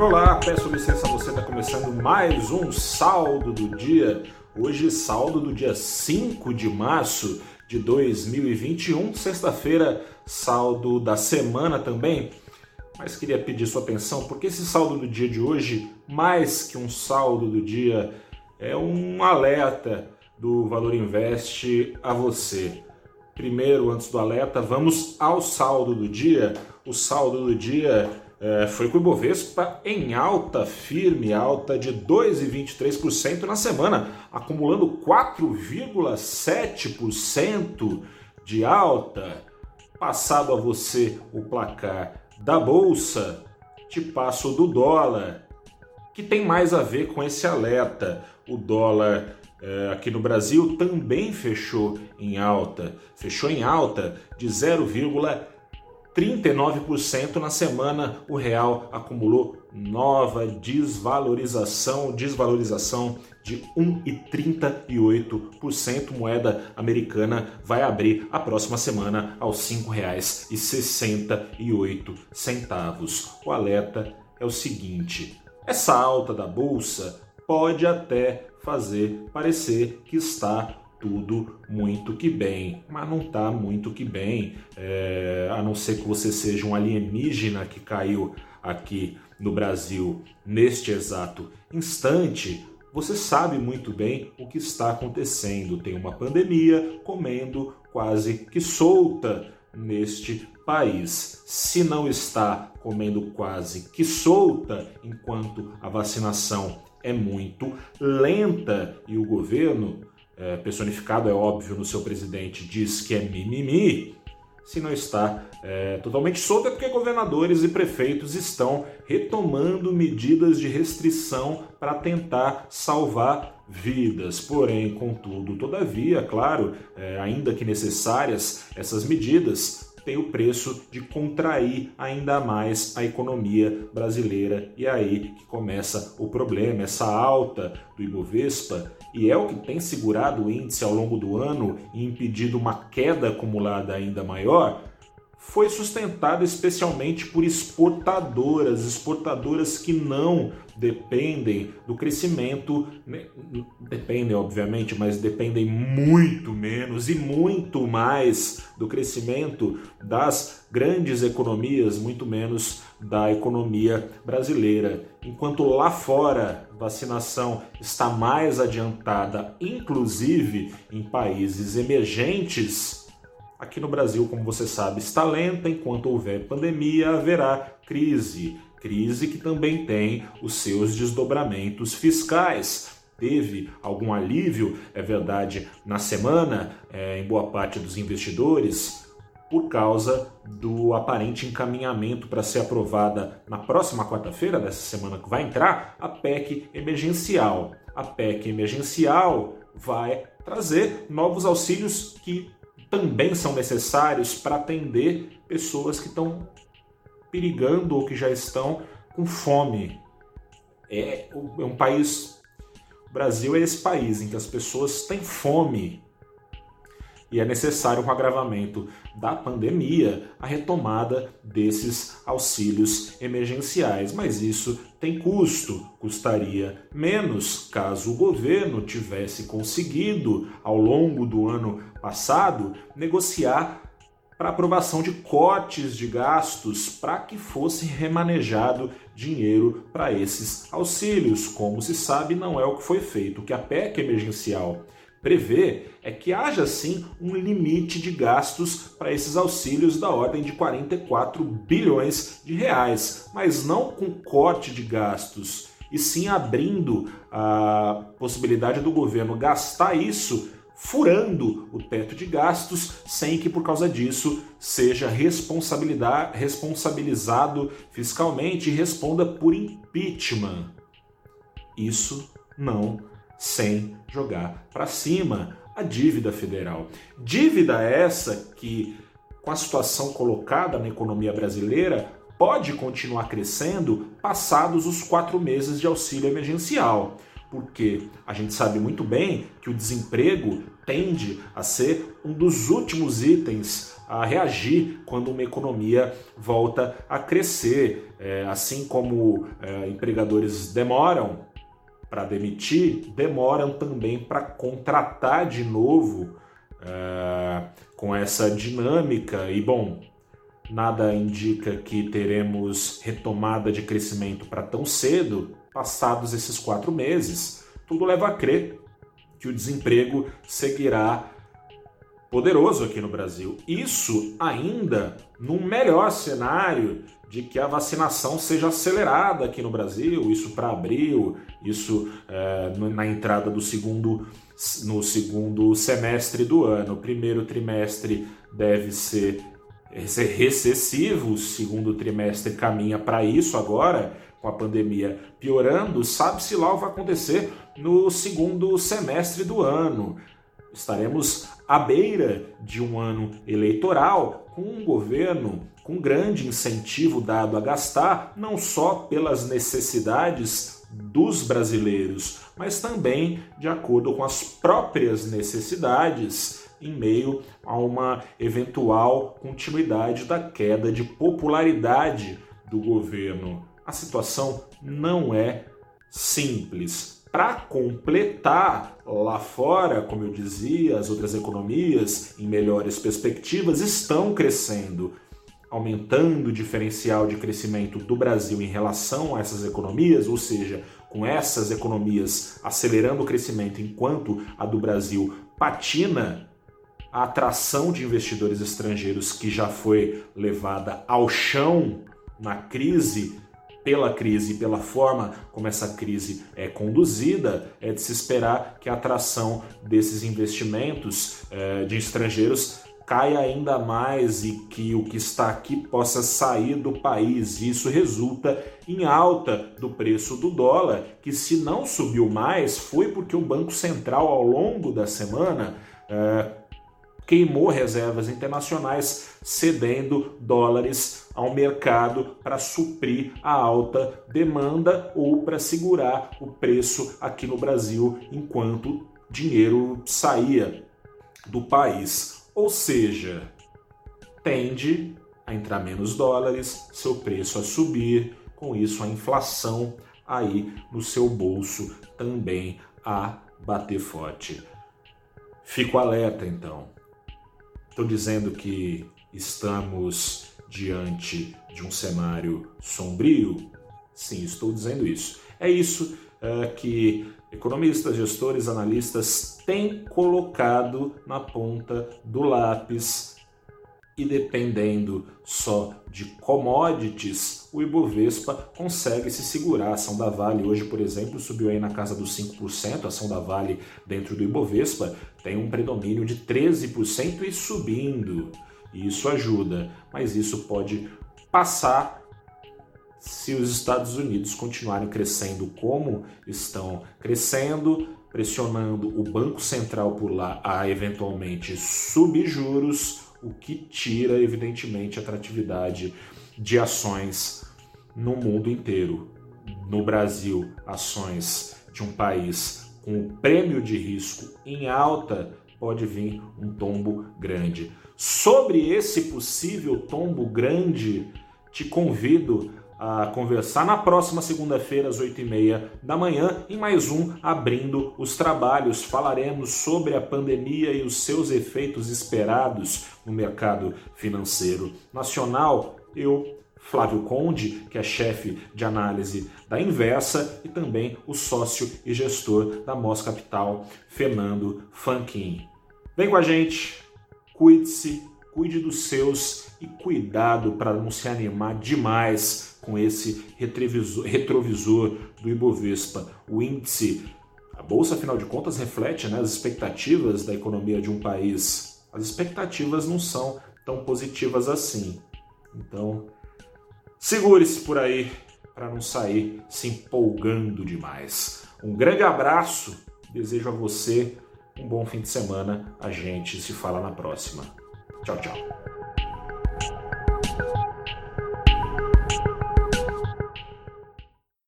Olá, peço licença, você está começando mais um saldo do dia. Hoje, saldo do dia 5 de março de 2021, sexta-feira, saldo da semana também. Mas queria pedir sua atenção, porque esse saldo do dia de hoje, mais que um saldo do dia, é um alerta do Valor Invest a você. Primeiro, antes do alerta, vamos ao saldo do dia. O saldo do dia é, foi com o Ibovespa em alta, firme alta de 2,23% na semana, acumulando 4,7% de alta. Passado a você o placar da bolsa, te passo do dólar, que tem mais a ver com esse alerta. O dólar é, aqui no Brasil também fechou em alta, fechou em alta de 0,39% na semana. O real acumulou nova desvalorização, desvalorização de 1,38%. Moeda americana vai abrir a próxima semana aos R$ 5,68. O alerta é o seguinte: essa alta da bolsa pode até fazer parecer que está tudo muito que bem, mas não está muito que bem, é, a não ser que você seja um alienígena que caiu aqui no Brasil neste exato instante. Você sabe muito bem o que está acontecendo. Tem uma pandemia comendo quase que solta neste país. Se não está comendo quase que solta enquanto a vacinação é muito lenta e o governo, é, personificado é óbvio no seu presidente, diz que é mimimi, se não está é, totalmente solto é porque governadores e prefeitos estão retomando medidas de restrição para tentar salvar vidas. Porém, contudo, todavia, claro, é, ainda que necessárias, essas medidas tem o preço de contrair ainda mais a economia brasileira. E é aí que começa o problema, essa alta do Ibovespa, e é o que tem segurado o índice ao longo do ano e impedido uma queda acumulada ainda maior foi sustentado especialmente por exportadoras, exportadoras que não dependem do crescimento, né? dependem obviamente, mas dependem muito menos e muito mais do crescimento das grandes economias, muito menos da economia brasileira. Enquanto lá fora vacinação está mais adiantada, inclusive em países emergentes, Aqui no Brasil, como você sabe, está lenta, enquanto houver pandemia, haverá crise. Crise que também tem os seus desdobramentos fiscais. Teve algum alívio, é verdade, na semana, é, em boa parte dos investidores, por causa do aparente encaminhamento para ser aprovada na próxima quarta-feira dessa semana que vai entrar a PEC emergencial. A PEC emergencial vai trazer novos auxílios que também são necessários para atender pessoas que estão perigando ou que já estão com fome. É, é um país. O Brasil é esse país em que as pessoas têm fome e é necessário, com o agravamento da pandemia, a retomada desses auxílios emergenciais. Mas isso tem custo, custaria menos caso o governo tivesse conseguido, ao longo do ano passado, negociar para aprovação de cortes de gastos para que fosse remanejado dinheiro para esses auxílios. Como se sabe, não é o que foi feito. O que a PEC emergencial prevê é que haja sim um limite de gastos para esses auxílios da ordem de 44 bilhões de reais, mas não com corte de gastos, e sim abrindo a possibilidade do governo gastar isso furando o teto de gastos sem que por causa disso seja responsabilizado fiscalmente e responda por impeachment. Isso não sem jogar para cima a dívida federal. Dívida essa que, com a situação colocada na economia brasileira, pode continuar crescendo passados os quatro meses de auxílio emergencial. Porque a gente sabe muito bem que o desemprego tende a ser um dos últimos itens a reagir quando uma economia volta a crescer. É, assim como é, empregadores demoram para demitir, demoram também para contratar de novo é, com essa dinâmica. E bom, nada indica que teremos retomada de crescimento para tão cedo, passados esses quatro meses. Tudo leva a crer que o desemprego seguirá poderoso aqui no Brasil. Isso ainda num melhor cenário de que a vacinação seja acelerada aqui no Brasil, isso para abril, isso é, na entrada do segundo no segundo semestre do ano. O primeiro trimestre deve ser, ser recessivo, o segundo trimestre caminha para isso agora, com a pandemia piorando. Sabe-se lá o que vai acontecer no segundo semestre do ano. Estaremos à beira de um ano eleitoral com um governo com grande incentivo dado a gastar, não só pelas necessidades dos brasileiros, mas também de acordo com as próprias necessidades em meio a uma eventual continuidade da queda de popularidade do governo. A situação não é simples para completar lá fora, como eu dizia, as outras economias em melhores perspectivas estão crescendo, aumentando o diferencial de crescimento do Brasil em relação a essas economias, ou seja, com essas economias acelerando o crescimento enquanto a do Brasil patina, a atração de investidores estrangeiros que já foi levada ao chão na crise pela crise e pela forma como essa crise é conduzida, é de se esperar que a atração desses investimentos é, de estrangeiros caia ainda mais e que o que está aqui possa sair do país. Isso resulta em alta do preço do dólar, que se não subiu mais foi porque o Banco Central, ao longo da semana, é, queimou reservas internacionais, cedendo dólares ao mercado para suprir a alta demanda ou para segurar o preço aqui no Brasil enquanto dinheiro saía do país. Ou seja, tende a entrar menos dólares, seu preço a subir, com isso a inflação aí no seu bolso também a bater forte. Fico alerta então. Estou dizendo que estamos diante de um cenário sombrio? Sim, estou dizendo isso. É isso é, que economistas, gestores, analistas têm colocado na ponta do lápis e dependendo só de commodities, o Ibovespa consegue se segurar. A ação da Vale hoje, por exemplo, subiu aí na casa dos 5%. A ação da Vale dentro do Ibovespa tem um predomínio de 13% e subindo. Isso ajuda, mas isso pode passar se os Estados Unidos continuarem crescendo como estão crescendo, pressionando o Banco Central por lá a eventualmente subir juros o que tira, evidentemente, a atratividade de ações no mundo inteiro. No Brasil, ações de um país com o prêmio de risco em alta pode vir um tombo grande. Sobre esse possível tombo grande, te convido a conversar na próxima segunda-feira, às 8h30 da manhã, em mais um Abrindo os Trabalhos. Falaremos sobre a pandemia e os seus efeitos esperados no mercado financeiro nacional. Eu Flávio Conde, que é chefe de análise da Inversa, e também o sócio e gestor da Mos Capital, Fernando Fanquin. Vem com a gente, cuide-se, cuide dos seus e cuidado para não se animar demais com esse retrovisor, do Ibovespa. O índice, a bolsa, afinal de contas, reflete né, as expectativas da economia de um país. As expectativas não são tão positivas assim. Então, segure-se por aí para não sair se empolgando demais. Um grande abraço, desejo a você um bom fim de semana. A gente se fala na próxima. 叫不叫